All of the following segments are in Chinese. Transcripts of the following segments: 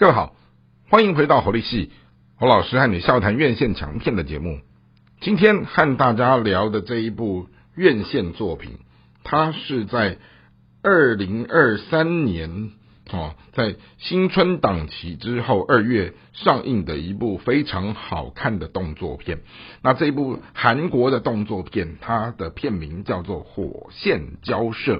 各位好，欢迎回到侯立系侯老师和你笑谈院线强片的节目。今天和大家聊的这一部院线作品，它是在二零二三年。哦，在新春档期之后，二月上映的一部非常好看的动作片。那这一部韩国的动作片，它的片名叫做《火线交涉》。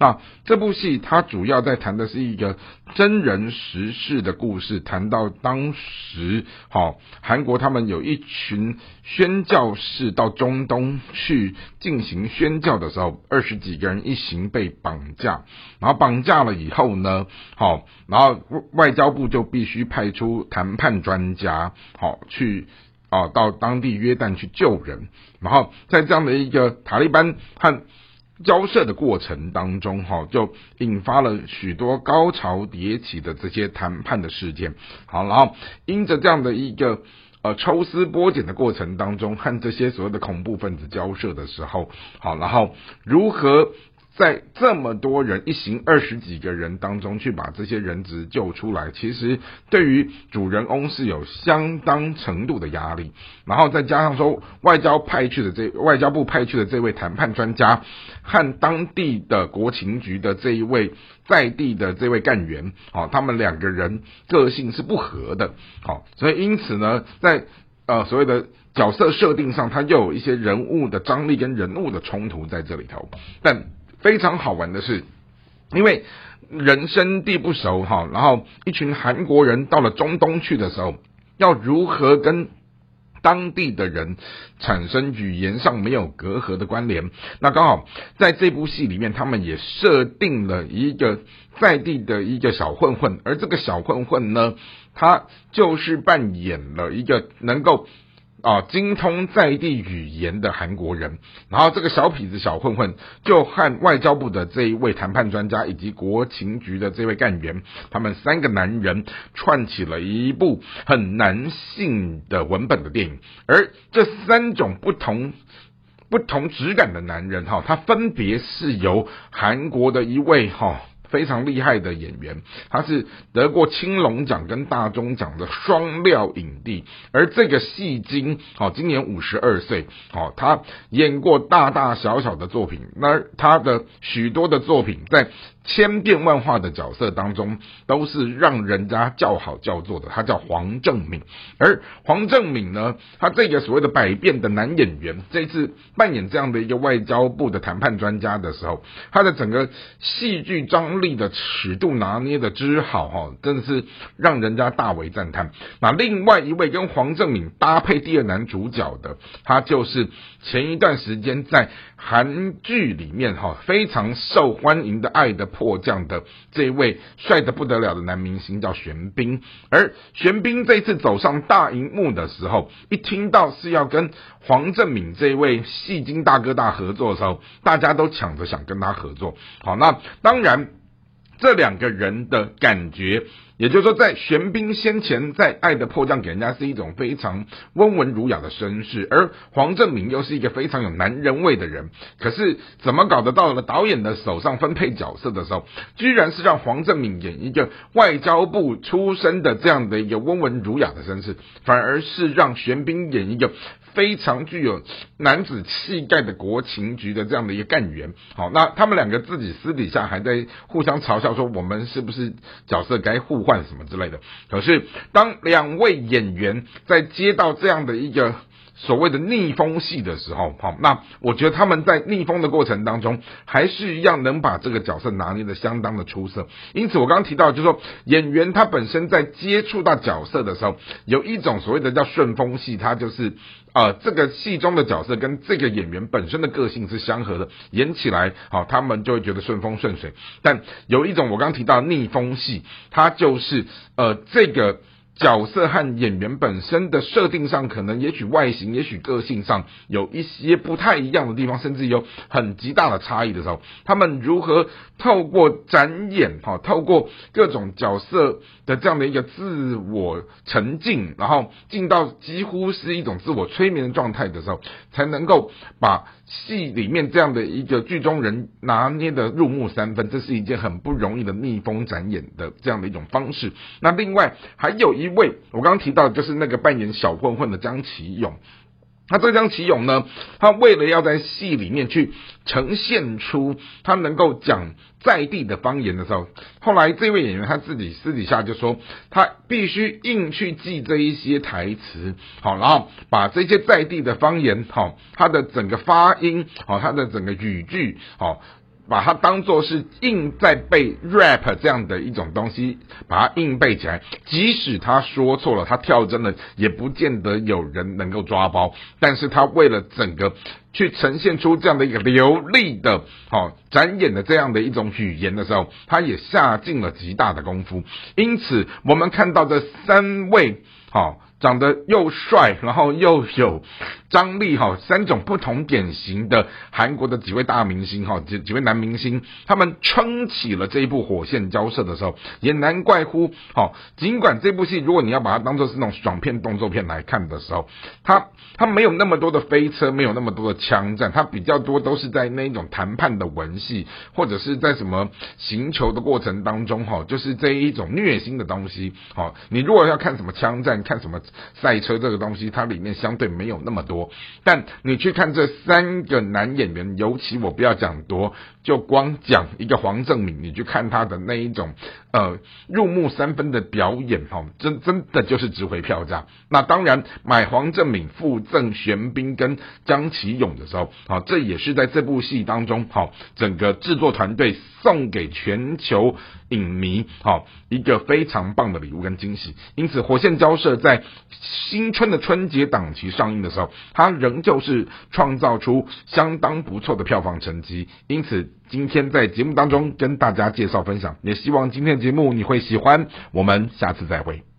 那这部戏它主要在谈的是一个真人实事的故事，谈到当时，好韩国他们有一群宣教士到中东去进行宣教的时候，二十几个人一行被绑架，然后绑架了以后呢？好，然后外交部就必须派出谈判专家，好去啊到当地约旦去救人。然后在这样的一个塔利班和交涉的过程当中，哈就引发了许多高潮迭起的这些谈判的事件。好，然后因着这样的一个呃抽丝剥茧的过程当中，和这些所谓的恐怖分子交涉的时候，好，然后如何？在这么多人一行二十几个人当中去把这些人质救出来，其实对于主人翁是有相当程度的压力。然后再加上说，外交派去的这外交部派去的这位谈判专家和当地的国情局的这一位在地的这位干员，好，他们两个人个性是不合的，好，所以因此呢，在呃所谓的角色设定上，他又有一些人物的张力跟人物的冲突在这里头，但。非常好玩的是，因为人生地不熟哈，然后一群韩国人到了中东去的时候，要如何跟当地的人产生语言上没有隔阂的关联？那刚好在这部戏里面，他们也设定了一个在地的一个小混混，而这个小混混呢，他就是扮演了一个能够。啊，精通在地语言的韩国人，然后这个小痞子、小混混就和外交部的这一位谈判专家以及国情局的这位干员，他们三个男人串起了一部很男性的文本的电影。而这三种不同、不同质感的男人，哈，他分别是由韩国的一位哈。非常厉害的演员，他是得过青龙奖跟大钟奖的双料影帝，而这个戏精，哦，今年五十二岁，哦，他演过大大小小的作品，那他的许多的作品在。千变万化的角色当中，都是让人家叫好叫座的。他叫黄正敏，而黄正敏呢，他这个所谓的百变的男演员，这次扮演这样的一个外交部的谈判专家的时候，他的整个戏剧张力的尺度拿捏的之好哈，真的是让人家大为赞叹。那另外一位跟黄正敏搭配第二男主角的，他就是前一段时间在韩剧里面哈非常受欢迎的《爱的》。迫降的这位帅的不得了的男明星叫玄彬，而玄彬这次走上大荧幕的时候，一听到是要跟黄正敏这位戏精大哥大合作的时候，大家都抢着想跟他合作。好，那当然这两个人的感觉。也就是说，在玄彬先前在《爱的迫降》给人家是一种非常温文儒雅的绅士，而黄正明又是一个非常有男人味的人。可是怎么搞得到了导演的手上分配角色的时候，居然是让黄正明演一个外交部出身的这样的一个温文儒雅的绅士，反而是让玄彬演一个。非常具有男子气概的国情局的这样的一个干员，好，那他们两个自己私底下还在互相嘲笑说，我们是不是角色该互换什么之类的。可是当两位演员在接到这样的一个。所谓的逆风戏的时候，好，那我觉得他们在逆风的过程当中，还是一样能把这个角色拿捏的相当的出色。因此，我刚刚提到，就是说演员他本身在接触到角色的时候，有一种所谓的叫顺风戏，他就是呃这个戏中的角色跟这个演员本身的个性是相合的，演起来好，他们就会觉得顺风顺水。但有一种我刚刚提到逆风戏，它就是呃这个。角色和演员本身的设定上，可能也许外形、也许个性上有一些不太一样的地方，甚至有很极大的差异的时候，他们如何透过展演，哈，透过各种角色的这样的一个自我沉浸，然后进到几乎是一种自我催眠的状态的时候，才能够把戏里面这样的一个剧中人拿捏的入木三分，这是一件很不容易的逆风展演的这样的一种方式。那另外还有一一位，我刚刚提到就是那个扮演小混混的江启勇。那这江启勇呢？他为了要在戏里面去呈现出他能够讲在地的方言的时候，后来这位演员他自己私底下就说，他必须硬去记这一些台词，好，然后把这些在地的方言，好，他的整个发音，好，他的整个语句，好。把它当做是硬在背 rap 这样的一种东西，把它硬背起来。即使他说错了，他跳真的，也不见得有人能够抓包。但是他为了整个去呈现出这样的一个流利的、好展演的这样的一种语言的时候，他也下尽了极大的功夫。因此，我们看到这三位，好。长得又帅，然后又有张力哈，三种不同典型的韩国的几位大明星哈，几几位男明星，他们撑起了这一部《火线交涉》的时候，也难怪乎哈。尽管这部戏，如果你要把它当做是那种爽片动作片来看的时候，它它没有那么多的飞车，没有那么多的枪战，它比较多都是在那一种谈判的文戏，或者是在什么行球的过程当中哈，就是这一种虐心的东西。好，你如果要看什么枪战，看什么。赛车这个东西，它里面相对没有那么多，但你去看这三个男演员，尤其我不要讲多，就光讲一个黄正敏，你去看他的那一种呃入木三分的表演，哈，真真的就是值回票价。那当然买黄正敏附赠玄彬跟张启勇的时候，好，这也是在这部戏当中，好，整个制作团队送给全球影迷，好，一个非常棒的礼物跟惊喜。因此，火线交涉在。新春的春节档期上映的时候，它仍旧是创造出相当不错的票房成绩。因此，今天在节目当中跟大家介绍分享，也希望今天的节目你会喜欢。我们下次再会。